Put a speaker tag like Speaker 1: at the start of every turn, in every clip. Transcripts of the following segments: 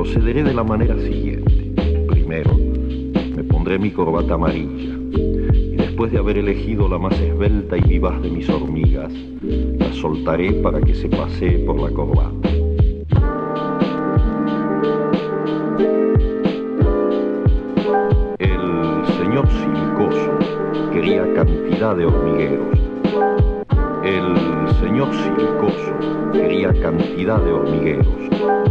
Speaker 1: Procederé de la manera siguiente. Primero, me pondré mi corbata amarilla y después de haber elegido la más esbelta y vivaz de mis hormigas, la soltaré para que se pasee por la corbata. El señor Silicoso quería cantidad de hormigueros. El señor Silicoso quería cantidad de hormigueros.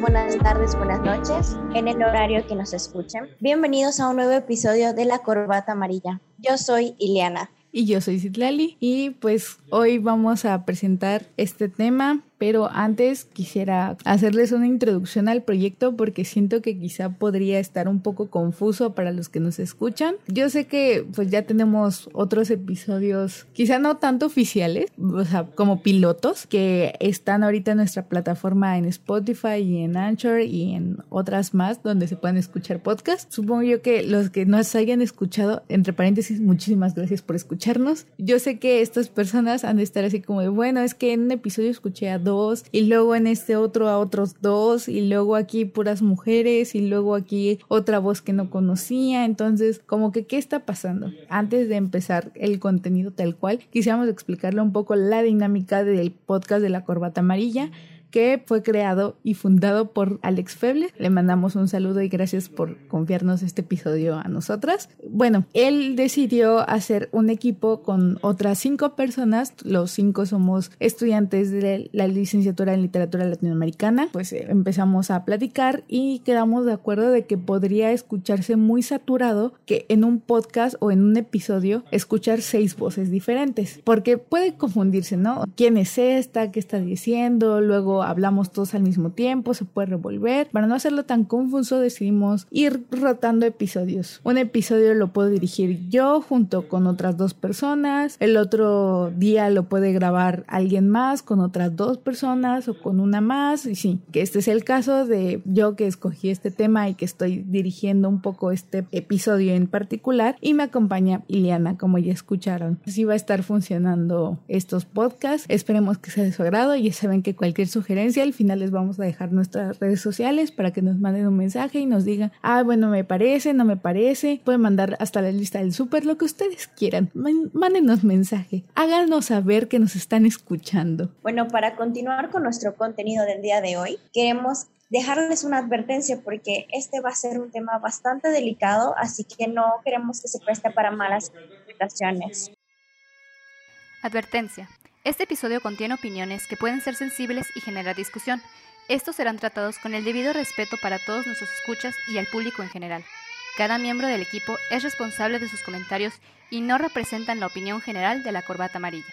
Speaker 2: Buenas tardes, buenas noches, en el horario que nos escuchen. Bienvenidos a un nuevo episodio de La Corbata Amarilla. Yo soy Ileana.
Speaker 3: Y yo soy Citlali y pues hoy vamos a presentar este tema pero antes quisiera hacerles una introducción al proyecto porque siento que quizá podría estar un poco confuso para los que nos escuchan. Yo sé que pues ya tenemos otros episodios, quizá no tanto oficiales, o sea, como pilotos, que están ahorita en nuestra plataforma en Spotify y en Anchor y en otras más donde se pueden escuchar podcasts. Supongo yo que los que nos hayan escuchado, entre paréntesis, muchísimas gracias por escucharnos. Yo sé que estas personas han de estar así como de, bueno, es que en un episodio escuché a dos y luego en este otro a otros dos y luego aquí puras mujeres y luego aquí otra voz que no conocía. Entonces, como que, ¿qué está pasando? Antes de empezar el contenido tal cual, quisiéramos explicarle un poco la dinámica del podcast de la corbata amarilla que fue creado y fundado por Alex Feble. Le mandamos un saludo y gracias por confiarnos este episodio a nosotras. Bueno, él decidió hacer un equipo con otras cinco personas. Los cinco somos estudiantes de la licenciatura en literatura latinoamericana. Pues eh, empezamos a platicar y quedamos de acuerdo de que podría escucharse muy saturado que en un podcast o en un episodio escuchar seis voces diferentes. Porque puede confundirse, ¿no? ¿Quién es esta? ¿Qué está diciendo? Luego hablamos todos al mismo tiempo, se puede revolver. Para no hacerlo tan confuso decidimos ir rotando episodios. Un episodio lo puedo dirigir yo junto con otras dos personas, el otro día lo puede grabar alguien más con otras dos personas o con una más. Y sí, que este es el caso de yo que escogí este tema y que estoy dirigiendo un poco este episodio en particular y me acompaña Iliana, como ya escucharon. Así va a estar funcionando estos podcasts. Esperemos que sea de su agrado. Ya saben que cualquier sugerencia al final les vamos a dejar nuestras redes sociales para que nos manden un mensaje y nos digan, ah, bueno, me parece, no me parece. Pueden mandar hasta la lista del súper, lo que ustedes quieran. Mándenos mensaje. Háganos saber que nos están escuchando.
Speaker 2: Bueno, para continuar con nuestro contenido del día de hoy, queremos dejarles una advertencia porque este va a ser un tema bastante delicado, así que no queremos que se preste para malas interpretaciones.
Speaker 4: Advertencia. Este episodio contiene opiniones que pueden ser sensibles y generar discusión. Estos serán tratados con el debido respeto para todos nuestros escuchas y al público en general. Cada miembro del equipo es responsable de sus comentarios y no representan la opinión general de la corbata amarilla.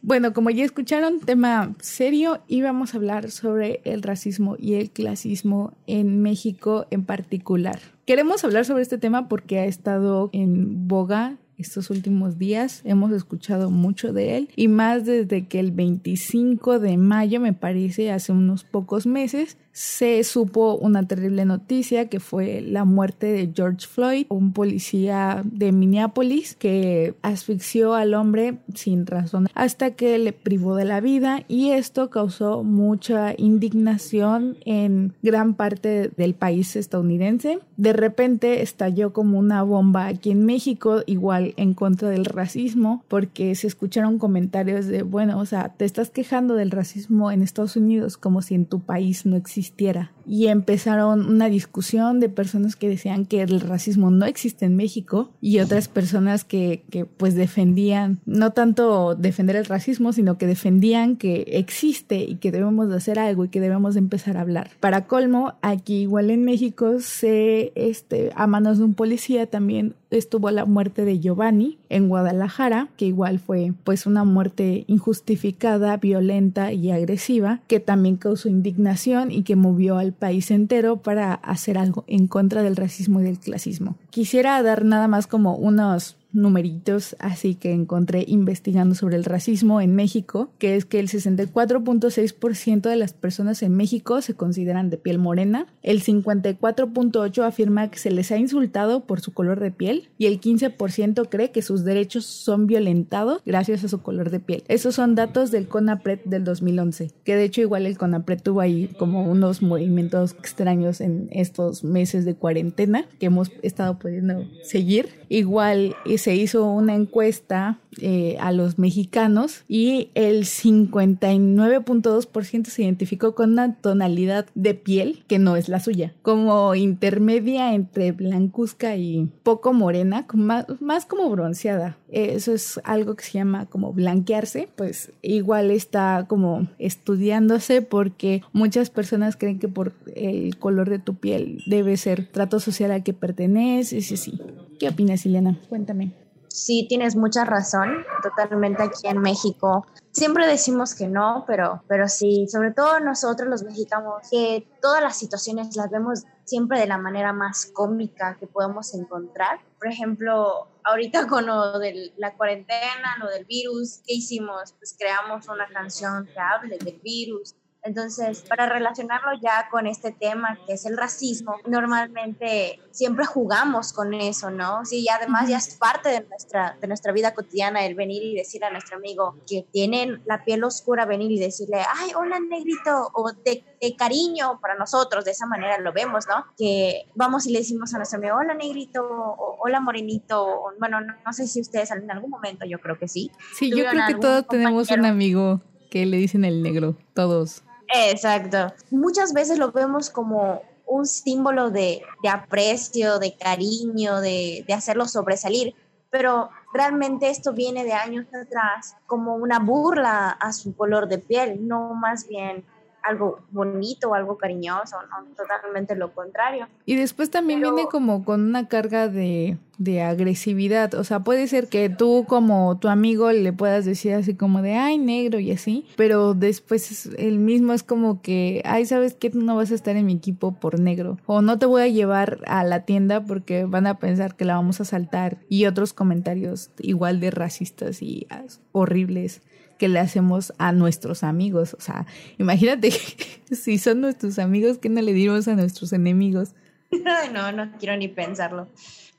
Speaker 3: Bueno, como ya escucharon, tema serio y vamos a hablar sobre el racismo y el clasismo en México en particular. Queremos hablar sobre este tema porque ha estado en boga estos últimos días. Hemos escuchado mucho de él y más desde que el 25 de mayo, me parece, hace unos pocos meses, se supo una terrible noticia que fue la muerte de George Floyd, un policía de Minneapolis que asfixió al hombre sin razón hasta que le privó de la vida y esto causó mucha indignación en gran parte del país estadounidense. De repente estalló como una bomba aquí en México, igual en contra del racismo, porque se escucharon comentarios de, bueno, o sea, te estás quejando del racismo en Estados Unidos como si en tu país no existiera y empezaron una discusión de personas que decían que el racismo no existe en México y otras personas que, que pues defendían, no tanto defender el racismo, sino que defendían que existe y que debemos de hacer algo y que debemos de empezar a hablar. Para colmo, aquí igual en México se, este, a manos de un policía también estuvo la muerte de Giovanni en Guadalajara, que igual fue pues una muerte injustificada, violenta y agresiva, que también causó indignación y que movió al país entero para hacer algo en contra del racismo y del clasismo. Quisiera dar nada más como unos numeritos así que encontré investigando sobre el racismo en México, que es que el 64.6% de las personas en México se consideran de piel morena, el 54.8% afirma que se les ha insultado por su color de piel y el 15% cree que sus derechos son violentados gracias a su color de piel. Esos son datos del CONAPRED del 2011, que de hecho igual el CONAPRED tuvo ahí como unos movimientos extraños en estos meses de cuarentena que hemos estado pudiendo seguir. Igual se hizo una encuesta eh, a los mexicanos y el 59.2% se identificó con una tonalidad de piel que no es la suya, como intermedia entre blancuzca y poco morena, más, más como bronceada. Eso es algo que se llama como blanquearse, pues igual está como estudiándose porque muchas personas creen que por el color de tu piel debe ser trato social al que perteneces y sí. ¿Qué opinas, Ileana? Cuéntame
Speaker 2: sí tienes mucha razón, totalmente aquí en México. Siempre decimos que no, pero, pero sí, sobre todo nosotros los mexicanos, que todas las situaciones las vemos siempre de la manera más cómica que podemos encontrar. Por ejemplo, ahorita con lo de la cuarentena, lo del virus, ¿qué hicimos? Pues creamos una canción que hable del virus entonces, para relacionarlo ya con este tema que es el racismo, normalmente siempre jugamos con eso, ¿no? Sí, y además ya es parte de nuestra, de nuestra vida cotidiana el venir y decir a nuestro amigo que tiene la piel oscura, venir y decirle, ay, hola negrito, o de, cariño para nosotros, de esa manera lo vemos, ¿no? Que vamos y le decimos a nuestro amigo, hola negrito, o hola morenito, bueno, no, sé si ustedes en algún momento, yo creo que sí.
Speaker 3: Sí, yo creo que todos tenemos un amigo que le dicen el negro, todos.
Speaker 2: Exacto. Muchas veces lo vemos como un símbolo de, aprecio, de cariño, de, de hacerlo sobresalir, pero realmente esto viene de años atrás como una burla a su color de piel, no más bien algo bonito, algo cariñoso, no, totalmente lo contrario.
Speaker 3: Y después también viene como con una carga de, de agresividad, o sea, puede ser que tú como tu amigo le puedas decir así como de, ay, negro y así, pero después el mismo es como que, ay, ¿sabes? Tú no vas a estar en mi equipo por negro, o no te voy a llevar a la tienda porque van a pensar que la vamos a saltar, y otros comentarios igual de racistas y horribles que le hacemos a nuestros amigos. O sea, imagínate si son nuestros amigos, ¿qué no le dimos a nuestros enemigos?
Speaker 2: no, no quiero ni pensarlo.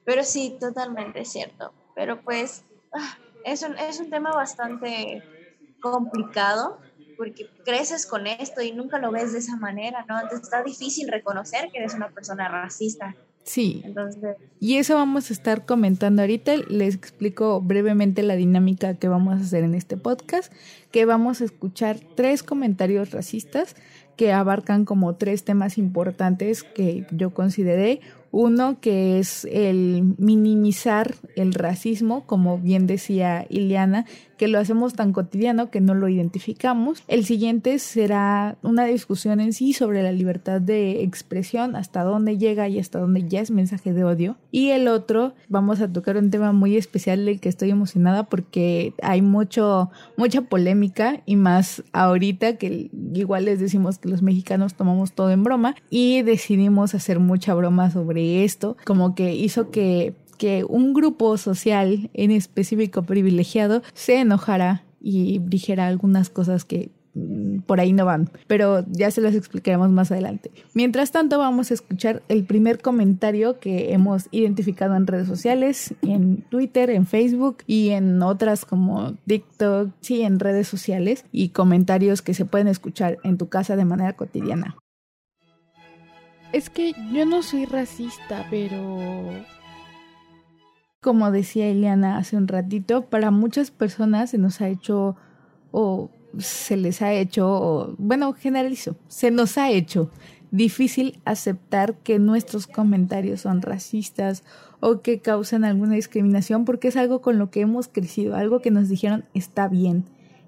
Speaker 2: Pero sí, totalmente cierto. Pero pues ah, es un, es un tema bastante complicado porque creces con esto y nunca lo ves de esa manera, ¿no? Entonces está difícil reconocer que eres una persona racista.
Speaker 3: Sí. Y eso vamos a estar comentando ahorita. Les explico brevemente la dinámica que vamos a hacer en este podcast, que vamos a escuchar tres comentarios racistas que abarcan como tres temas importantes que yo consideré. Uno que es el minimizar el racismo, como bien decía Ileana, que lo hacemos tan cotidiano que no lo identificamos. El siguiente será una discusión en sí sobre la libertad de expresión, hasta dónde llega y hasta dónde ya es mensaje de odio. Y el otro, vamos a tocar un tema muy especial del que estoy emocionada porque hay mucho, mucha polémica y más ahorita que igual les decimos que los mexicanos tomamos todo en broma y decidimos hacer mucha broma sobre esto, como que hizo que que un grupo social en específico privilegiado se enojara y dijera algunas cosas que mm, por ahí no van, pero ya se las explicaremos más adelante. Mientras tanto, vamos a escuchar el primer comentario que hemos identificado en redes sociales, en Twitter, en Facebook y en otras como TikTok, sí, en redes sociales y comentarios que se pueden escuchar en tu casa de manera cotidiana.
Speaker 5: Es que yo no soy racista, pero
Speaker 3: como decía Eliana hace un ratito, para muchas personas se nos ha hecho o se les ha hecho, o, bueno, generalizo, se nos ha hecho difícil aceptar que nuestros comentarios son racistas o que causan alguna discriminación porque es algo con lo que hemos crecido, algo que nos dijeron está bien,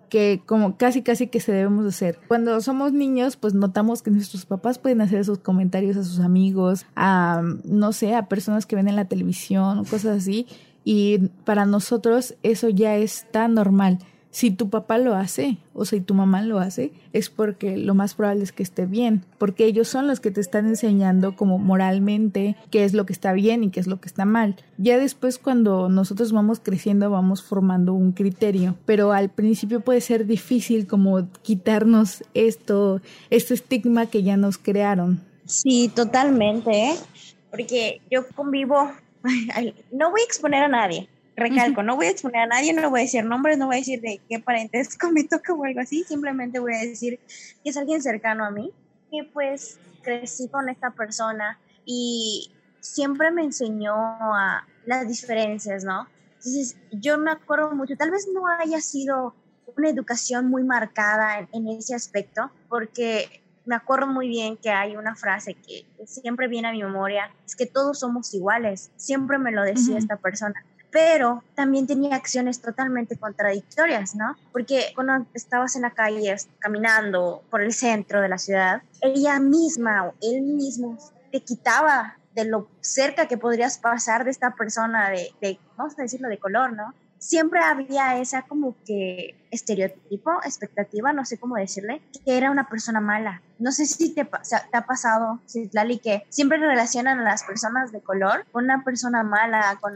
Speaker 3: que como casi casi que se debemos hacer. Cuando somos niños, pues notamos que nuestros papás pueden hacer esos comentarios a sus amigos, a no sé, a personas que ven en la televisión cosas así, y para nosotros eso ya es tan normal. Si tu papá lo hace o si tu mamá lo hace, es porque lo más probable es que esté bien, porque ellos son los que te están enseñando como moralmente qué es lo que está bien y qué es lo que está mal. Ya después cuando nosotros vamos creciendo vamos formando un criterio, pero al principio puede ser difícil como quitarnos esto, este estigma que ya nos crearon.
Speaker 2: Sí, totalmente, ¿eh? porque yo convivo, no voy a exponer a nadie, recalco, no voy a exponer a nadie, no voy a decir nombres, no voy a decir de qué parentesco me toca o algo así, simplemente voy a decir que es alguien cercano a mí, que pues crecí con esta persona y siempre me enseñó a las diferencias, ¿no? Entonces, yo me acuerdo mucho, tal vez no haya sido una educación muy marcada en, en ese aspecto, porque me acuerdo muy bien que hay una frase que, siempre viene a mi memoria, es que todos somos iguales, siempre me lo decía esta persona pero también tenía acciones totalmente contradictorias, ¿no? Porque cuando estabas en la calle caminando por el centro de la ciudad, ella misma o él mismo te quitaba de lo cerca que podrías pasar de esta persona de, de vamos a decirlo, de color, ¿no? Siempre había esa como que estereotipo, expectativa, no sé cómo decirle, que era una persona mala. No sé si te, te ha pasado, Lali, que siempre relacionan a las personas de color con una persona mala, con,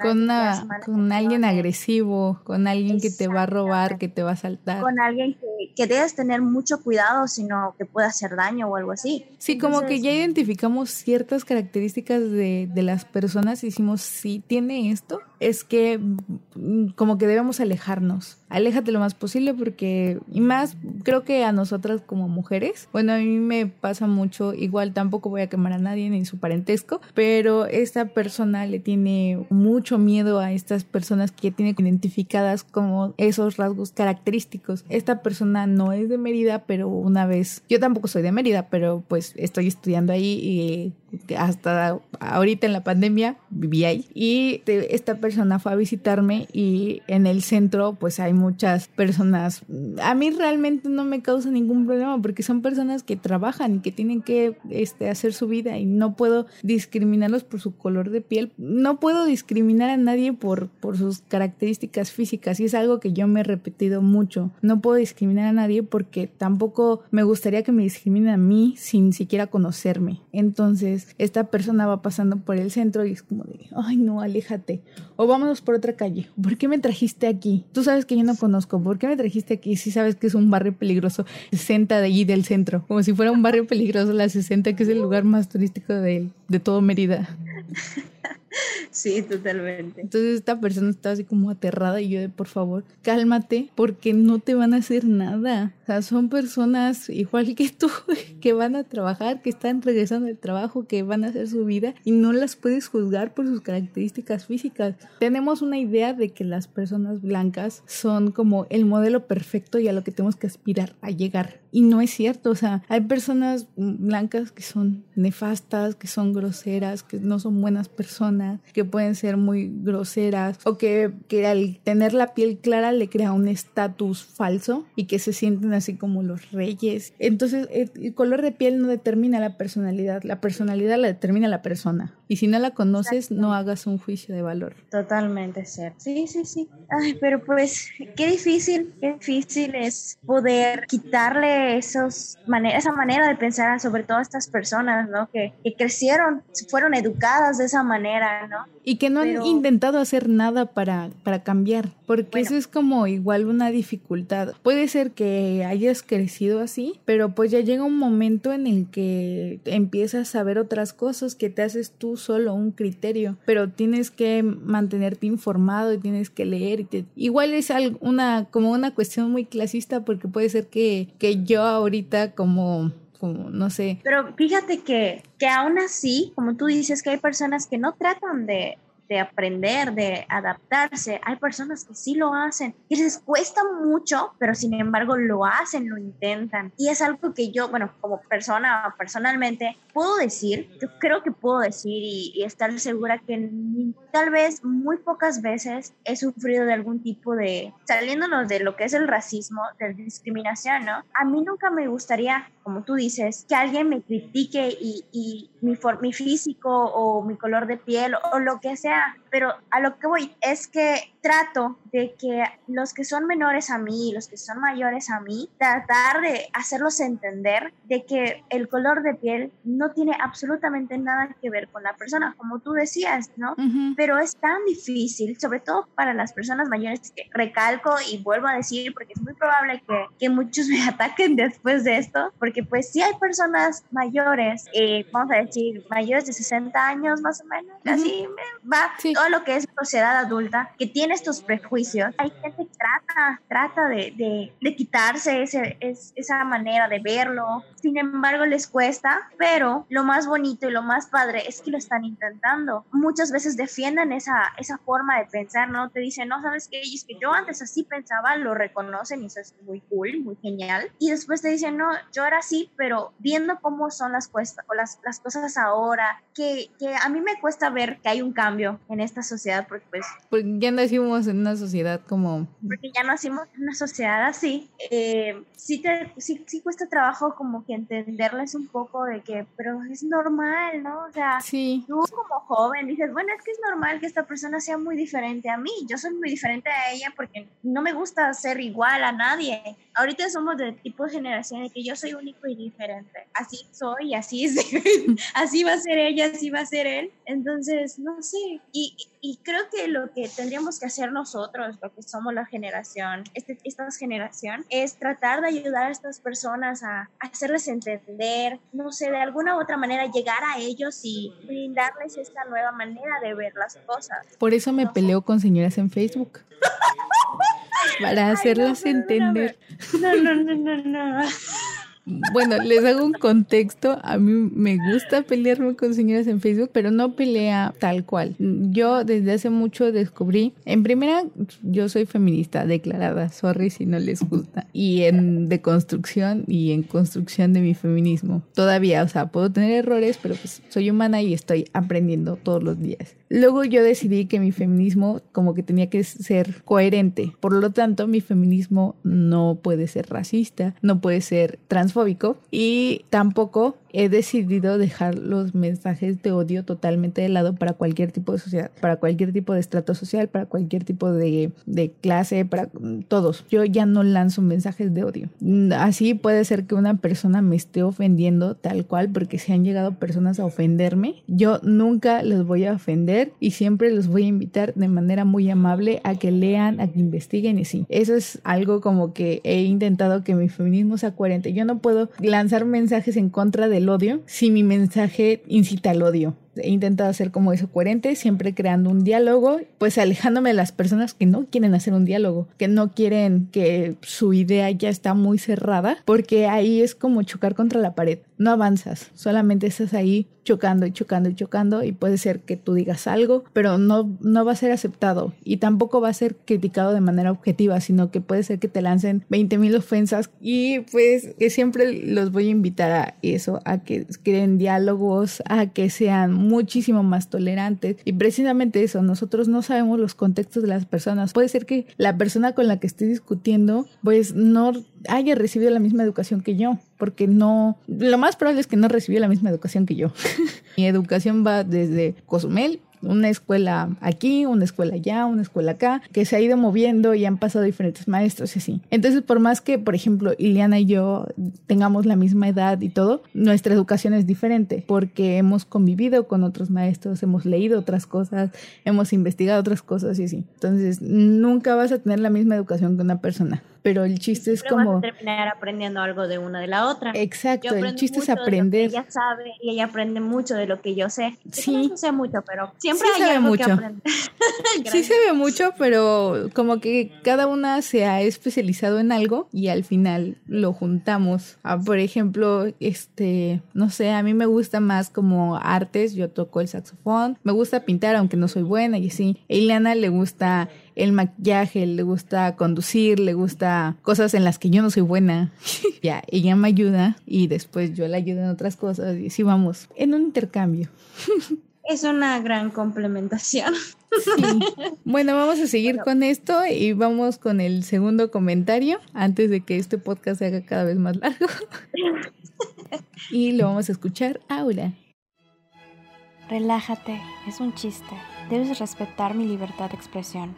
Speaker 3: con alguien agresivo, con alguien que te va a robar, que te va a saltar.
Speaker 2: Con alguien que, que debes tener mucho cuidado, sino que pueda hacer daño o algo así.
Speaker 3: Sí, como que ya identificamos ciertas características de, de las personas y decimos, si tiene esto, es que mm, como que debemos alejarnos. Aléjate lo más posible porque, y más, creo que a nosotras como mujeres, bueno, a mí me pasa mucho, igual tampoco voy a quemar a nadie ni su parentesco, pero esta persona le tiene mucho miedo a estas personas que tiene identificadas como esos rasgos característicos. Esta persona no es de Mérida, pero una vez, yo tampoco soy de Mérida, pero pues estoy estudiando ahí y hasta ahorita en la pandemia viví ahí y esta persona fue a visitarme y en el centro pues hay muchas personas a mí realmente no me causa ningún problema porque son personas que trabajan y que tienen que este, hacer su vida y no puedo discriminarlos por su color de piel. No puedo discriminar a nadie por, por sus características físicas y es algo que yo me he repetido mucho. No puedo discriminar a nadie porque tampoco me gustaría que me discriminen a mí sin siquiera conocerme. Entonces esta persona va pasando por el centro y es como de, ay no, aléjate. O vámonos por otra calle. ¿Por qué me trajiste aquí? Tú sabes que yo no conozco. ¿Por qué me trajiste aquí si sabes que es un barrio peligroso? 60 de allí del centro. Como si fuera un barrio peligroso la 60, que es el lugar más turístico de, de todo Mérida.
Speaker 2: Sí, totalmente.
Speaker 3: Entonces esta persona estaba así como aterrada y yo de por favor, cálmate porque no te van a hacer nada. O sea, son personas igual que tú que van a trabajar, que están regresando del trabajo, que van a hacer su vida y no las puedes juzgar por sus características físicas. Tenemos una idea de que las personas blancas son como el modelo perfecto y a lo que tenemos que aspirar a llegar. Y no es cierto, o sea, hay personas blancas que son nefastas, que son groseras, que no son buenas personas, que pueden ser muy groseras o que, que al tener la piel clara le crea un estatus falso y que se sienten así como los reyes. Entonces, el color de piel no determina la personalidad, la personalidad la determina la persona. Y si no la conoces, no hagas un juicio de valor.
Speaker 2: Totalmente cierto. Sí, sí, sí. Ay, pero pues qué difícil, qué difícil es poder quitarle esos esa manera de pensar sobre todo a estas personas, ¿no? Que, que crecieron, fueron educadas de esa manera, ¿no?
Speaker 3: Y que no han intentado hacer nada para, para cambiar, porque eso es como igual una dificultad. Puede ser que hayas crecido así, pero pues ya llega un momento en el que empiezas a ver otras cosas que te haces tú solo un criterio, pero tienes que mantenerte informado y tienes que leer. Y Igual es una, como una cuestión muy clasista porque puede ser que, que yo ahorita como como, no sé.
Speaker 2: Pero fíjate que, que aún así, como tú dices, que hay personas que no tratan de, de aprender, de adaptarse. Hay personas que sí lo hacen y les cuesta mucho, pero sin embargo lo hacen, lo intentan. Y es algo que yo, bueno, como persona, personalmente, puedo decir, yo creo que puedo decir y, estar segura que tal vez muy pocas veces he sufrido de algún tipo de, saliéndonos de lo que es el racismo, de discriminación, ¿no? A mí nunca me gustaría, como tú dices, que alguien me critique y, y mi, mi físico o mi color de piel o lo que sea ya, pero a lo que voy es que trato de que los que son menores a mí, los que son mayores a mí, tratar de hacerlos entender de que el color de piel no tiene absolutamente nada que ver con la persona, como tú decías, ¿no? Pero es tan difícil, sobre todo para las personas mayores, que recalco y vuelvo a decir, porque es muy probable que, que muchos me ataquen después de esto, porque pues si hay personas mayores, eh, vamos a decir, mayores de 60 años más o menos, así va todo lo que es sociedad adulta, que tiene estos prejuicios, hay gente que trata, trata de, de, quitarse ese, es, esa manera de verlo, sin embargo les cuesta, pero lo más bonito y lo más padre es que lo están intentando. Muchas veces defienden esa, esa forma de pensar, ¿no? Te dicen, no, sabes qué, es que yo antes así pensaba, lo reconocen y eso es muy cool, muy genial. Y después te dicen, no, yo era así, pero viendo cómo son las, cuesta, o las, las cosas ahora, que, que a mí me cuesta ver que hay un cambio en esta sociedad, porque pues...
Speaker 3: Porque ya nacimos en una sociedad como...
Speaker 2: Porque ya nacimos en una sociedad así. Eh, sí, te, sí, sí cuesta trabajo como que entenderles un poco de que, pero es normal, ¿no? O sea,
Speaker 3: sí.
Speaker 2: tú como joven dices, bueno, es que es normal que esta persona sea muy diferente a mí. Yo soy muy diferente a ella porque no me gusta ser igual a nadie. Ahorita somos de tipo de generación de que yo soy único y diferente. Así soy, así es, así va a ser ella, así va a ser él. Entonces, no sé. Y, y creo que lo que tendríamos que hacer nosotros, lo que somos la generación, este, esta generación, es tratar de ayudar a estas personas a, hacerles entender, no sé, de alguna u otra manera llegar a ellos y brindarles esta nueva manera de ver las cosas.
Speaker 3: Por eso me peleo con señoras en Facebook. para hacerlas entender.
Speaker 2: No, no, no, no, no.
Speaker 3: Bueno, les hago un contexto. A mí me gusta pelearme con señoras en Facebook, pero no pelea tal cual. Yo desde hace mucho descubrí, en primera, yo soy feminista declarada, sorry si no les gusta, y en deconstrucción y en construcción de mi feminismo. Todavía, o sea, puedo tener errores, pero pues soy humana y estoy aprendiendo todos los días. Luego yo decidí que mi feminismo como que tenía que ser coherente. Por lo tanto, mi feminismo no puede ser racista, no puede ser y tampoco he decidido dejar los mensajes de odio totalmente de lado para cualquier tipo de sociedad, para cualquier tipo de estrato social, para cualquier tipo de, de clase, para todos. Yo ya no lanzo mensajes de odio. Así puede ser que una persona me esté ofendiendo tal cual porque si han llegado personas a ofenderme. Yo nunca les voy a ofender y siempre los voy a invitar de manera muy amable a que lean, a que investiguen y sí. Eso es algo como que he intentado que mi feminismo sea coherente. Yo no puedo lanzar mensajes en contra de odio si mi mensaje incita al odio he intentado hacer como eso coherente, siempre creando un diálogo, pues alejándome de las personas que no quieren hacer un diálogo, que no quieren que su idea ya está muy cerrada, porque ahí es como chocar contra la pared. No avanzas, solamente estás ahí chocando y chocando y chocando y puede ser que tú digas algo, pero no, no va a ser aceptado y tampoco va a ser criticado de manera objetiva, sino que puede ser que te lancen 20 mil ofensas y pues que siempre los voy a invitar a eso, a que creen diálogos, a que sean muchísimo más tolerantes. Y precisamente eso, nosotros no sabemos los contextos de las personas. Puede ser que la persona con la que estoy discutiendo, pues no haya recibido la misma educación que yo, porque no, lo más probable es que no recibió la misma educación que yo. Mi educación va desde Cozumel una escuela aquí, una escuela allá, una escuela acá, que se ha ido moviendo y han pasado diferentes maestros y así. Entonces, por más que, por ejemplo, Iliana y yo tengamos la misma edad y todo, nuestra educación es diferente porque hemos convivido con otros maestros, hemos leído otras cosas, hemos investigado otras cosas y así. Entonces, nunca vas a tener la misma educación que una persona pero el chiste es como...
Speaker 2: Vas a terminar aprendiendo algo de una de la otra.
Speaker 3: Exacto, el chiste es aprender.
Speaker 2: ella sabe y ella aprende mucho de lo que yo sé.
Speaker 3: Sí.
Speaker 2: no sé mucho, pero siempre hay algo mucho. que aprender.
Speaker 3: sí se ve mucho, pero como que cada una se ha especializado en algo y al final lo juntamos. Ah, por ejemplo, este, no sé, a mí me gusta más como artes, yo toco el saxofón, me gusta pintar aunque no soy buena y así. A Ileana le gusta el maquillaje, le gusta conducir, le gusta cosas en las que yo no soy buena. ya, ella me ayuda y después yo la ayudo en otras cosas y así vamos, en un intercambio.
Speaker 2: es una gran complementación.
Speaker 3: Sí. Bueno, vamos a seguir con esto y vamos con el segundo comentario antes de que este podcast se haga cada vez más largo. y lo vamos a escuchar ahora.
Speaker 4: Relájate, es un chiste. Debes respetar mi libertad de expresión.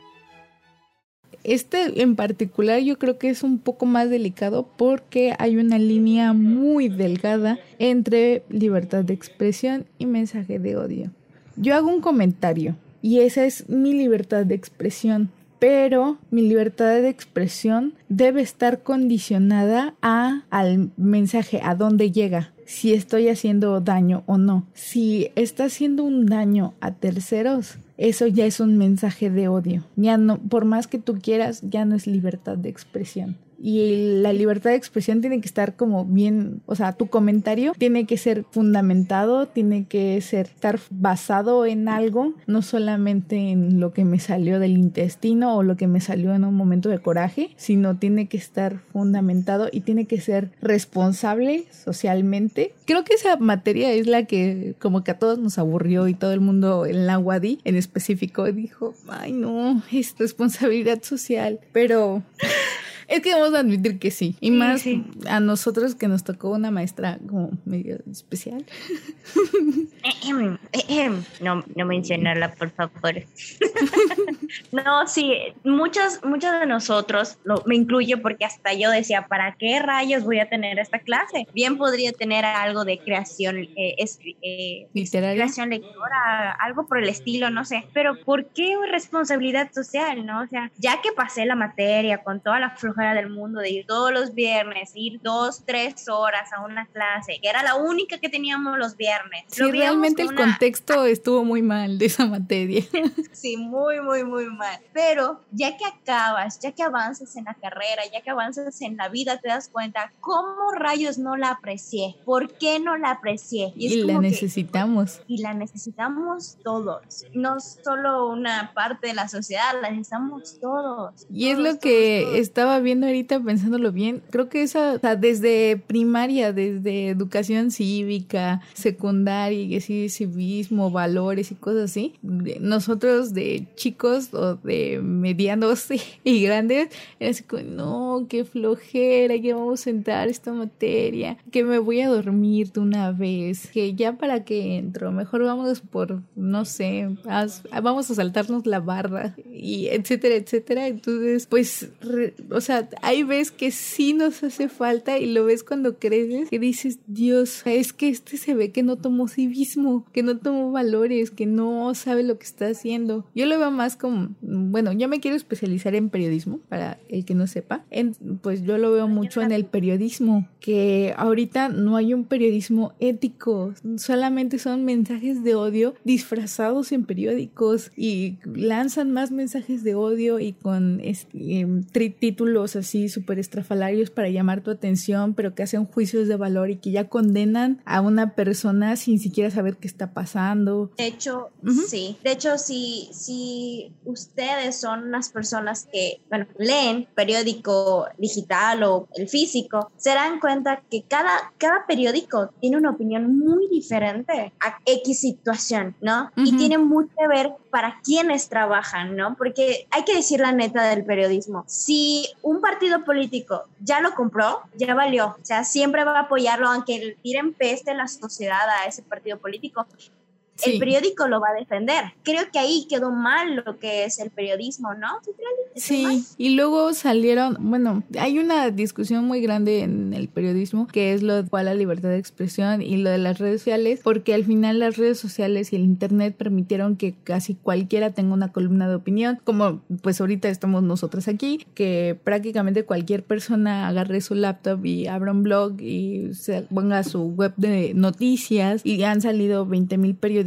Speaker 3: Este en particular yo creo que es un poco más delicado porque hay una línea muy delgada entre libertad de expresión y mensaje de odio. Yo hago un comentario y esa es mi libertad de expresión, pero mi libertad de expresión debe estar condicionada a al mensaje, a dónde llega, si estoy haciendo daño o no. Si está haciendo un daño a terceros, eso ya es un mensaje de odio. Ya no, por más que tú quieras, ya no es libertad de expresión y la libertad de expresión tiene que estar como bien, o sea, tu comentario tiene que ser fundamentado, tiene que ser estar basado en algo, no solamente en lo que me salió del intestino o lo que me salió en un momento de coraje, sino tiene que estar fundamentado y tiene que ser responsable socialmente. Creo que esa materia es la que como que a todos nos aburrió y todo el mundo en la UADI en específico dijo, ay no, es responsabilidad social, pero es que vamos a admitir que sí. Y más a nosotros que nos tocó una maestra como medio especial.
Speaker 2: no, no mencionarla, por favor. no, sí, muchos, muchos de nosotros, me incluyo porque hasta yo decía, ¿para qué rayos voy a tener esta clase? Bien podría tener algo de creación eh, eh, creación lectora, algo por el estilo, no sé. Pero ¿por qué responsabilidad social, no? O sea, ya que pasé la materia con toda la flojera del mundo de ir todos los viernes, ir dos, tres horas a una clase, que era la única que teníamos los viernes.
Speaker 3: Sí, realmente el contexto estuvo muy mal de esa materia.
Speaker 2: sí, muy, muy, muy mal. Pero ya que acabas, ya que avanzas en la carrera, ya que avanzas en la vida, te das cuenta cómo rayos no la aprecié, por qué no la aprecié.
Speaker 3: Y, la necesitamos.
Speaker 2: y la necesitamos todos, no solo una parte de la sociedad, la necesitamos todos.
Speaker 3: Y es lo que estaba viendo ahorita pensándolo bien, creo que esa, desde primaria, desde educación cívica, secundaria, así, civismo, valores y cosas así, nosotros de chicos o de medianos y grandes, era como, no, qué flojera, que vamos a sentar esta materia, que me voy a dormir de una vez, que ya para que entro, mejor vamos por, no sé, vamos a saltarnos la barra y etcétera, etcétera. Entonces, pues, o sea, hay ves que sí nos hace falta y lo ves cuando creces y dices, Dios, es que este se ve que no tomó civismo, que no tomó valores, que no sabe lo que está haciendo. Yo lo veo más como, bueno, yo me quiero especializar en periodismo, para el que no sepa, pues yo lo veo mucho en el periodismo, que ahorita no hay un periodismo ético, solamente son mensajes de odio disfrazados en periódicos y lanzan más mensajes de odio y con este, títulos así súper estrafalarios para llamar tu atención, pero que hacen juicios de valor y que ya condenan a una persona sin siquiera saber qué está pasando.
Speaker 2: De hecho, sí. De hecho, si, si ustedes son unas personas que, bueno, leen periódico digital o el físico, se dan cuenta que cada, cada periódico tiene una opinión muy diferente a X situación, ¿no? Y tiene mucho que ver para quienes trabajan, ¿no? Porque hay que decir la neta del periodismo. Si un partido político ya lo compró, ya valió. O sea, siempre va a apoyarlo, aunque tiren peste la sociedad a ese partido político el periódico lo va a defender. Creo que ahí quedó mal lo que es el periodismo, ¿no?
Speaker 3: Sí, y luego salieron, bueno, hay una discusión muy grande en el periodismo que es lo de la libertad de expresión y lo de las redes sociales, porque al final las redes sociales y el internet permitieron que casi cualquiera tenga una columna de opinión, como pues ahorita estamos nosotros aquí, que prácticamente cualquier persona agarre su laptop y abra un blog y se ponga su web de noticias y han salido 20 mil periodistas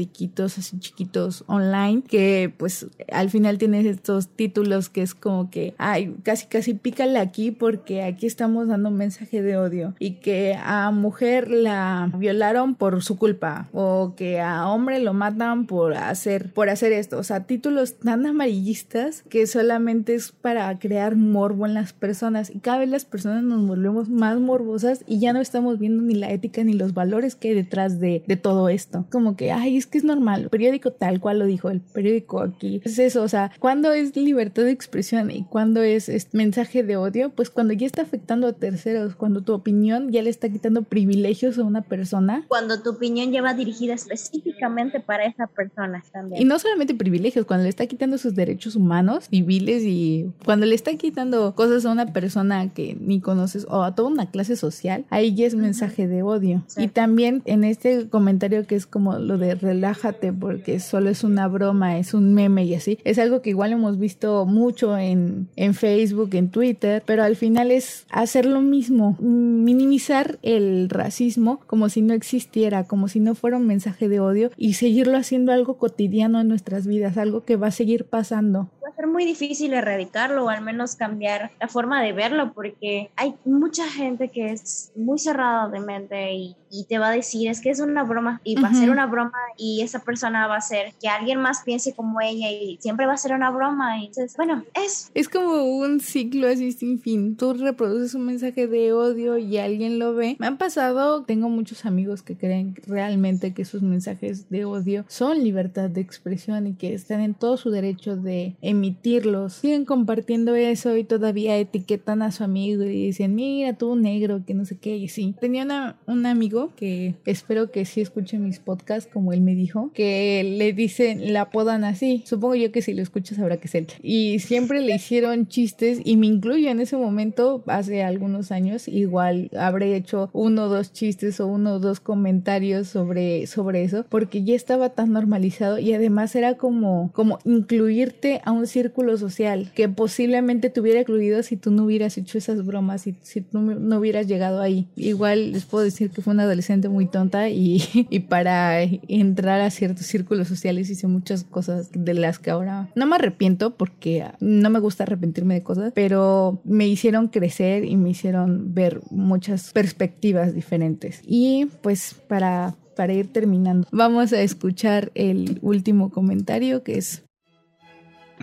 Speaker 3: así chiquitos online que pues al final tienes estos títulos que es como que, ay, casi casi pícale aquí porque aquí estamos dando un mensaje de odio y que a mujer la violaron por su culpa o que a hombre lo matan por hacer por hacer esto, o sea, títulos tan amarillistas que solamente es para crear morbo en las personas y cada vez las personas nos volvemos más morbosas y ya no estamos viendo ni la ética ni los valores que hay detrás de, de todo esto. Como que, ay, es que es normal, el periódico tal cual lo dijo, el periódico aquí. Es eso, o sea, ¿cuándo es libertad de expresión y cuándo es, es mensaje de odio? Pues cuando ya está afectando a terceros, cuando tu opinión ya le está quitando privilegios a una persona.
Speaker 2: Cuando tu opinión ya va dirigida específicamente para esa persona también.
Speaker 3: Y no solamente privilegios, cuando le está quitando sus derechos humanos, civiles y cuando le está quitando cosas a una persona que ni conoces o a toda una clase social, ahí ya es mensaje de odio. Y también en este comentario que es como lo de relájate porque solo es una broma, es un meme y así, es algo que igual hemos visto mucho en, en Facebook, en Twitter, pero al final es hacer lo mismo, minimizar el racismo como si no existiera, como si no fuera un mensaje de odio y seguirlo haciendo algo cotidiano en nuestras vidas, algo que va a seguir pasando
Speaker 2: va a ser muy difícil erradicarlo o al menos cambiar la forma de verlo porque hay mucha gente que es muy cerrada de mente y, te va a decir es que es una broma y va a ser una broma y esa persona va a ser que alguien más piense como ella y siempre va a ser una broma y entonces bueno es
Speaker 3: es como un ciclo así sin fin. Tú reproduces un mensaje de odio y alguien lo ve. Me han pasado tengo muchos amigos que creen realmente que sus mensajes de odio son libertad de expresión y que están en todo su derecho de emitirlos. Siguen compartiendo eso y todavía etiquetan a su amigo y dicen, mira, tú negro, que no sé qué, y sí. Tenía un amigo que espero que sí escuche mis podcasts, como él me dijo, que le dicen, la apodan así. Supongo yo que si lo escuchas habrá que ser. Y siempre le hicieron chistes y me incluyo en ese momento, hace algunos años, igual habré hecho uno o dos chistes o uno o dos comentarios sobre, sobre eso, porque ya estaba tan normalizado y además era como, como incluirte a un círculo social que posiblemente te hubiera incluido si tú no hubieras hecho esas bromas y si tú no hubieras llegado ahí. Igual les puedo decir que fue una adolescente muy tonta y, y para entrar a ciertos círculos sociales hice muchas cosas de las que ahora no me arrepiento porque no me gusta arrepentirme de cosas, pero me hicieron crecer y me hicieron ver muchas perspectivas diferentes. Y pues para para ir terminando. Vamos a escuchar el último comentario que es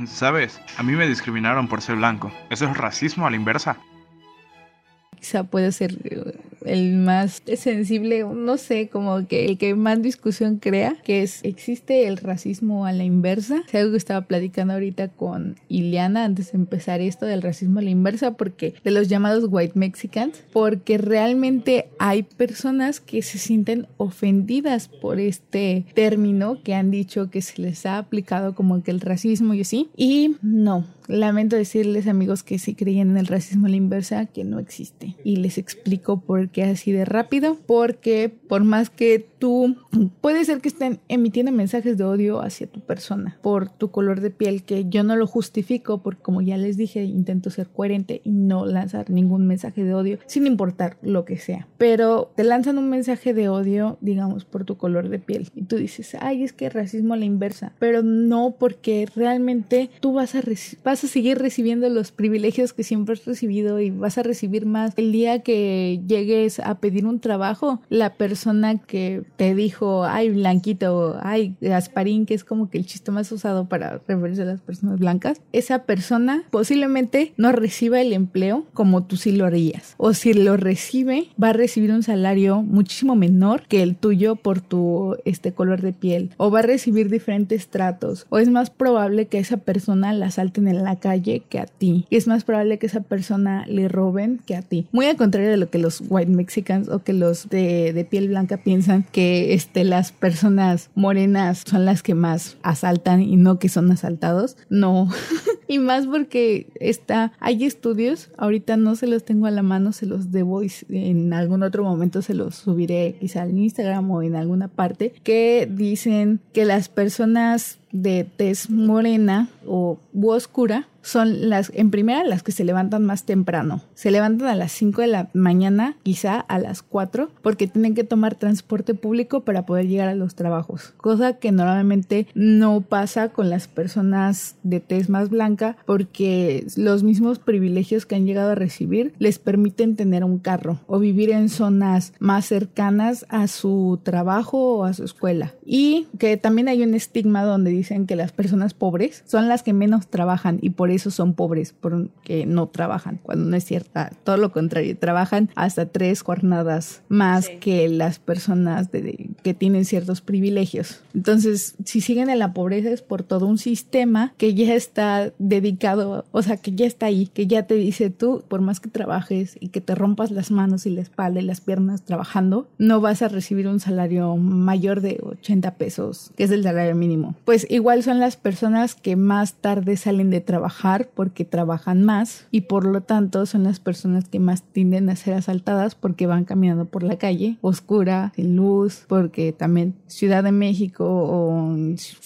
Speaker 6: Sabes, a mí me discriminaron por ser blanco. ¿Eso es racismo a la inversa?
Speaker 3: quizá puede ser eh, el más sensible, no sé, como que el que más discusión crea, que es, ¿existe el racismo a la inversa? Es algo que estaba platicando ahorita con Ileana antes de empezar esto del racismo a la inversa, porque de los llamados white mexicans, porque realmente hay personas que se sienten ofendidas por este término que han dicho que se les ha aplicado como que el racismo y así, y no, Lamento decirles amigos que si creían en el racismo a la inversa, que no existe. Y les explico por qué así de rápido. Porque por más que tú, puede ser que estén emitiendo mensajes de odio hacia tu persona por tu color de piel, que yo no lo justifico porque como ya les dije, intento ser coherente y no lanzar ningún mensaje de odio, sin importar lo que sea. Pero te lanzan un mensaje de odio, digamos, por tu color de piel. Y tú dices, ay, es que racismo a la inversa. Pero no porque realmente tú vas a vas a seguir recibiendo los privilegios que siempre has recibido y vas a recibir más. El día que a pedir un trabajo, la persona que te dijo, ay, blanquito, ay, Gasparín, que es como que el chiste más usado para referirse a las personas blancas, esa persona posiblemente no reciba el empleo como tú sí lo harías. O si lo recibe, va a recibir un salario muchísimo menor que el tuyo por tu este color de piel. O va a recibir diferentes tratos. O es más probable que esa persona la salten en la calle que a ti. Y es más probable que esa persona le roben que a ti. Muy al contrario de lo que los white mexicans o que los de, piel blanca piensan que este, las personas morenas son las que más asaltan y no que son asaltados. No. y más porque está, hay estudios, ahorita no se los tengo a la mano, se los debo en algún otro momento se los subiré quizá en Instagram o en alguna parte, que dicen que las personas de tez morena o oscura son las, en primera, las que se levantan más temprano. Se levantan a las 5 de la mañana, quizá a las 4, porque tienen que tomar transporte público para poder llegar a los trabajos. Cosa que normalmente no pasa con las personas de tez más blanca, porque los mismos privilegios que han llegado a recibir les permiten tener un carro o vivir en zonas más cercanas a su trabajo o a su escuela. Y que también hay un estigma donde dicen que las personas pobres son las que menos trabajan y por eso son pobres, porque no trabajan, cuando no es cierta, todo lo contrario, trabajan hasta tres jornadas más que las personas que tienen ciertos privilegios. Entonces, si siguen en la pobreza es por todo un sistema que ya está dedicado, o sea, que ya está ahí, que ya te dice tú, por más que trabajes y que te rompas las manos y la espalda y las piernas trabajando, no vas a recibir un salario mayor de 80 pesos, que es el salario mínimo. Pues igual son las personas que más tarde salen de trabajar porque trabajan más y por lo tanto son las personas que más tienden a ser asaltadas porque van caminando por la calle oscura, sin luz, porque también Ciudad de México o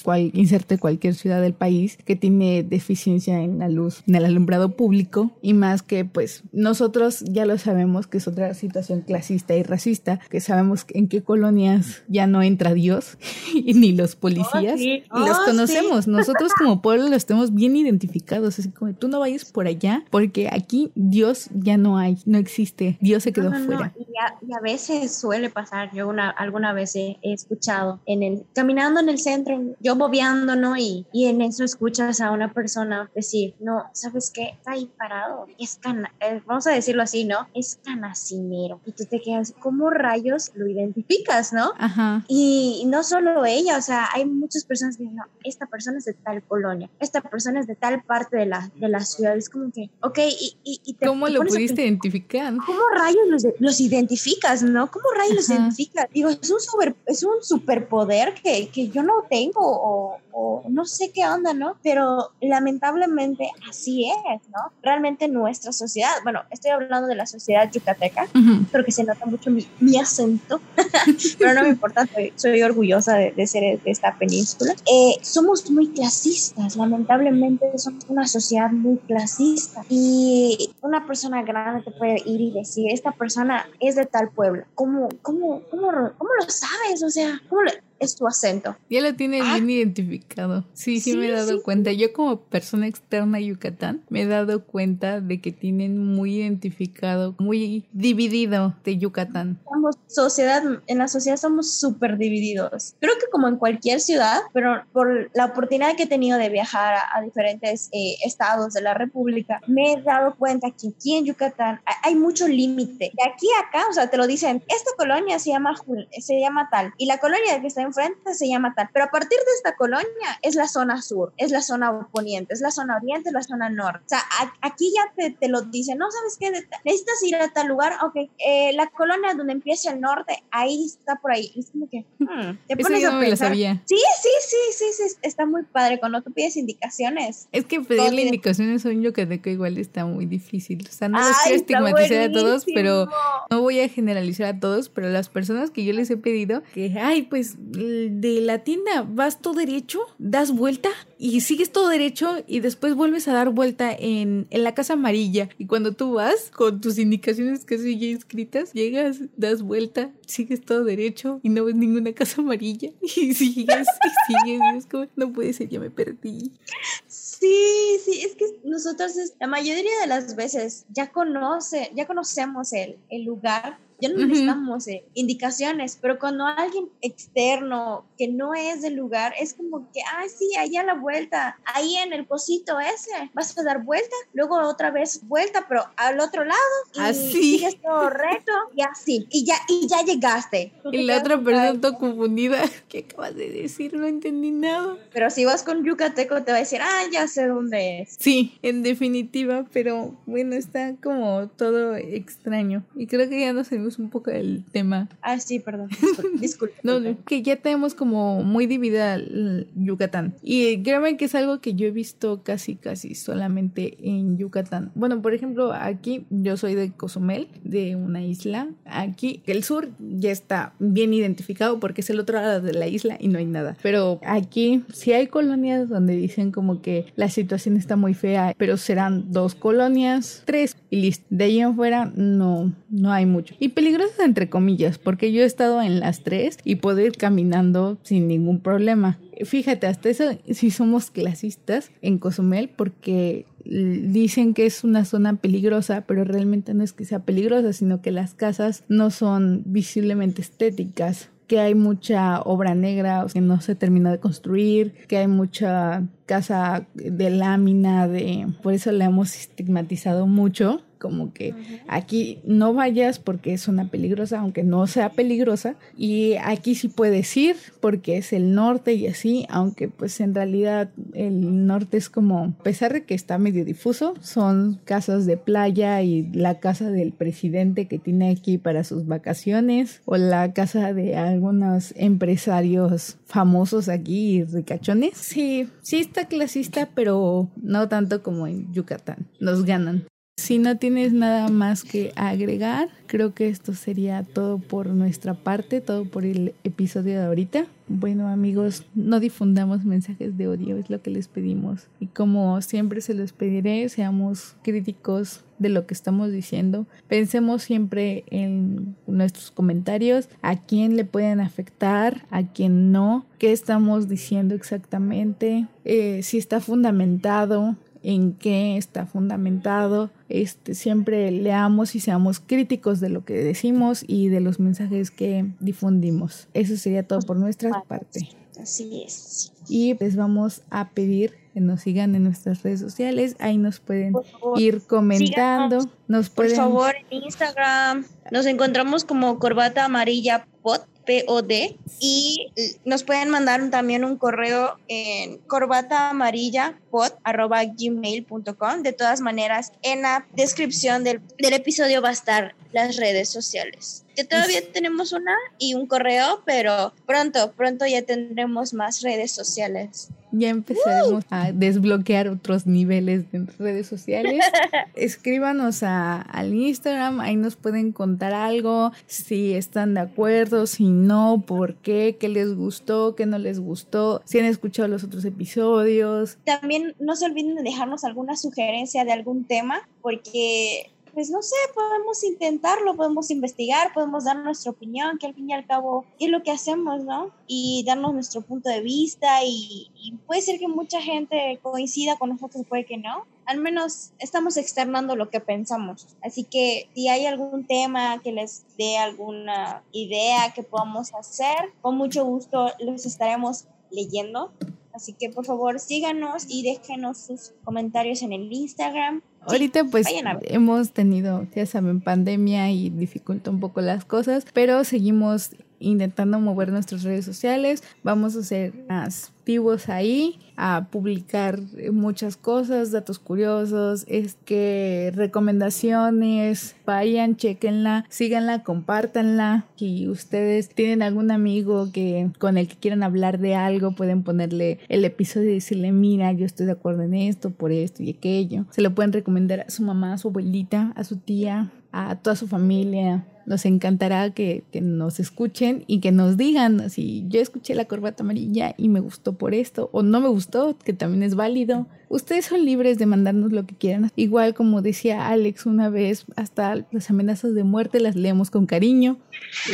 Speaker 3: cual, inserte cualquier ciudad del país que tiene deficiencia en la luz, en el alumbrado público y más que pues nosotros ya lo sabemos que es otra situación clasista y racista, que sabemos en qué colonias ya no entra Dios ni los policías y los oh, conocemos. Nosotros como pueblo los tenemos bien identificados, así como tú no vayas por allá porque aquí Dios ya no hay, no existe, Dios se quedó fuera.
Speaker 2: Y, a, veces suele pasar, yo una, alguna vez he, escuchado en el caminando en el centro, yo bobeando, ¿no? Y, y en eso escuchas a una persona decir, no, ¿sabes qué? Está ahí parado, es cana, eh, vamos a decirlo así, ¿no? Es canacinero. Y tú te quedas, ¿cómo rayos lo identificas, no?
Speaker 3: Ajá.
Speaker 2: Y, no solo ella, o sea, hay muchas personas que dicen, no, esta persona es de tal colonia, esta persona es de tal parte de la, de la ciudad. Es como que, ok, y, y,
Speaker 3: te, ¿Cómo lo pudiste identificar?
Speaker 2: ¿Cómo rayos los, los identificas, no? ¿Cómo rayos los identificas? Digo, es un, super, es un superpoder que, que yo no tengo o, o no sé qué onda, ¿no? Pero lamentablemente así es, ¿no? Realmente nuestra sociedad, bueno, estoy hablando de la sociedad yucateca, creo que se nota mucho mi, mi acento, pero no me importa, soy, orgullosa de, ser de esta península. Eh, somos muy clasistas, lamentablemente somos una sociedad muy clasista y una persona grande te puede ir y decir, esta persona es de tal pueblo. ¿Cómo, cómo, cómo, cómo lo sabes? O sea, ¿cómo lo, es tu acento.
Speaker 3: Ya lo tiene ah. bien identificado. Sí, sí, me he dado cuenta. Yo como persona externa a Yucatán me he dado cuenta de que tienen muy identificado, muy dividido de Yucatán.
Speaker 2: Somos sociedad, en la sociedad somos súper divididos. Creo que como en cualquier ciudad, pero por la oportunidad que he tenido de viajar a, diferentes eh, estados de la República, me he dado cuenta que aquí en Yucatán hay, mucho límite. De aquí a acá, o sea, te lo dicen, esta colonia se llama, se llama tal, y la colonia que está enfrente se llama tal. Pero a partir de esta colonia es la zona sur, es la zona poniente, es la zona oriente, es la zona norte. O sea, aquí ya te, te lo dicen, no sabes qué, necesitas ir a tal lugar, ok, eh, la colonia donde empieza el norte, ahí está por ahí. Es como que, hmm, te pones a pensar. Sí, sí, sí, sí, sí, está muy padre cuando tú pides indicaciones.
Speaker 3: Es que pedirle indicaciones a un yucateco igual está muy difícil. O sea, no los quiero estigmatizar a todos, pero no voy a generalizar a todos, pero las personas que yo les he pedido que, ay, pues de la tienda vas todo derecho, das vuelta y sigues todo derecho y después vuelves a dar vuelta en, en la casa amarilla. Y cuando tú vas con tus indicaciones que ya escritas, llegas, das vuelta, sigues todo derecho y no ves ninguna casa amarilla. Y sigues y sigues. No puede ser, ya me perdí.
Speaker 2: Sí, sí, es que nosotros la mayoría de las veces ya ya conocemos el, el lugar ya no necesitamos eh, indicaciones, pero cuando alguien externo que no es del lugar, es como que, ah, sí, allá a la vuelta, ahí en el pocito ese, vas a dar vuelta, luego otra vez vuelta, pero al otro lado, y
Speaker 3: así.
Speaker 2: sigues todo recto, y así, y ya, y ya llegaste.
Speaker 3: Y la otra persona toda confundida, ¿qué acabas de decir? No entendí nada.
Speaker 2: Pero si vas con yucateco, te va a decir, ah, ya sé dónde es.
Speaker 3: Sí, en definitiva, pero bueno, está como todo extraño, y creo que ya no un poco el tema.
Speaker 2: Ah, sí, perdón. Disculpe.
Speaker 3: no, que ya tenemos como muy dividida Yucatán. Y créanme que es algo que yo he visto casi, casi solamente en Yucatán. Bueno, por ejemplo, aquí yo soy de Cozumel, de una isla. Aquí el sur ya está bien identificado porque es el otro lado de la isla y no hay nada. Pero aquí sí hay colonias donde dicen como que la situación está muy fea, pero serán dos colonias, tres y listo. De ahí en fuera no, no hay mucho. Y peligrosas entre comillas, porque yo he estado en las tres y puedo ir caminando sin ningún problema. Fíjate, hasta eso si somos clasistas en Cozumel porque dicen que es una zona peligrosa, pero realmente no es que sea peligrosa, sino que las casas no son visiblemente estéticas que hay mucha obra negra que no se termina de construir, que hay mucha casa de lámina, de por eso la hemos estigmatizado mucho como que aquí no vayas porque es una peligrosa, aunque no sea peligrosa, y aquí sí puedes ir porque es el norte y así, aunque pues en realidad el norte es como, a pesar de que está medio difuso, son casas de playa y la casa del presidente que tiene aquí para sus vacaciones, o la casa de algunos empresarios famosos aquí, ricachones. Sí, sí está clasista, pero no tanto como en Yucatán. Nos ganan. Si no tienes nada más que agregar, creo que esto sería todo por nuestra parte, todo por el episodio de ahorita. Bueno amigos, no difundamos mensajes de odio, es lo que les pedimos. Y como siempre se los pediré, seamos críticos de lo que estamos diciendo. Pensemos siempre en nuestros comentarios, a quién le pueden afectar, a quién no, qué estamos diciendo exactamente, eh, si está fundamentado, en qué está fundamentado. Este, siempre leamos y seamos críticos de lo que decimos y de los mensajes que difundimos. Eso sería todo por nuestra parte.
Speaker 2: Así es.
Speaker 3: Y les vamos a pedir que nos sigan en nuestras redes sociales. Ahí nos pueden ir comentando. Nos
Speaker 2: pueden... Por favor, en Instagram nos encontramos como Corbata Amarilla Pod y nos pueden mandar también un correo en corbataamarillapod.gmail.com. De todas maneras, en la descripción del, del episodio va a estar las redes sociales. Que todavía tenemos una y un correo, pero pronto, pronto ya tendremos más redes sociales.
Speaker 3: Ya empezaremos a desbloquear otros niveles de redes sociales. Escríbanos a, al Instagram, ahí nos pueden contar algo, si están de acuerdo, si no, por qué, qué les gustó, qué no les gustó, si han escuchado los otros episodios.
Speaker 2: También no se olviden de dejarnos alguna sugerencia de algún tema, porque pues no sé, podemos intentarlo, podemos investigar, podemos dar nuestra opinión, que al fin y al cabo es lo que hacemos, ¿no? Y darnos nuestro punto de vista y, puede ser que mucha gente coincida con nosotros, puede que no. Al menos estamos externando lo que pensamos. Así que si hay algún tema que les dé alguna idea que podamos hacer, con mucho gusto los estaremos leyendo. Así que por favor síganos y déjenos sus comentarios en el Instagram
Speaker 3: Ahorita pues hemos tenido, ya saben, pandemia y dificulta un poco las cosas, pero seguimos intentando mover nuestras redes sociales, vamos a ser más activos ahí, a publicar muchas cosas, datos curiosos, es que recomendaciones, vayan, chequenla, síganla, compártanla. Si ustedes tienen algún amigo que con el que quieran hablar de algo, pueden ponerle el episodio y decirle, mira, yo estoy de acuerdo en esto, por esto y aquello. Se lo pueden recomendar a su mamá, a su abuelita, a su tía, a toda su familia. Nos encantará que, que, nos escuchen y que nos digan si yo escuché la corbata amarilla y me gustó por esto o no me gustó, que también es válido. Ustedes son libres de mandarnos lo que quieran. Igual como decía Alex una vez, hasta las amenazas de muerte las leemos con cariño.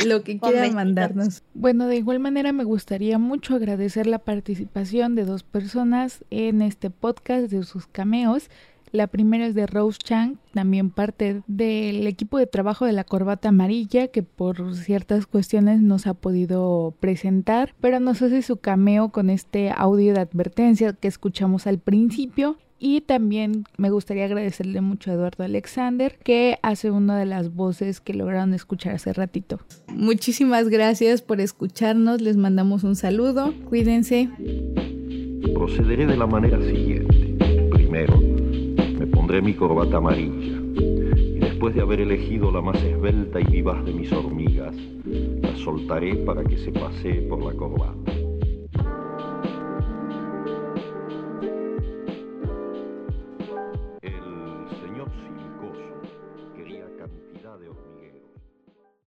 Speaker 3: Lo que quieran mandarnos.
Speaker 5: Bueno, de igual manera me gustaría mucho agradecer la participación de dos personas en este podcast de sus cameos. La primera es de Rose Chang, también parte del equipo de trabajo de la corbata amarilla, que por ciertas cuestiones nos ha podido presentar, pero nos hace su cameo con este audio de advertencia que escuchamos al principio. Y también me gustaría agradecerle mucho a Eduardo Alexander, que hace una de las voces que lograron escuchar hace ratito.
Speaker 3: Muchísimas gracias por escucharnos, les mandamos un saludo, cuídense.
Speaker 1: Procederé de la manera siguiente. Primero, pondré mi corbata amarilla y después de haber elegido la más esbelta y vivaz de mis hormigas, la soltaré para que se pasee por la corbata.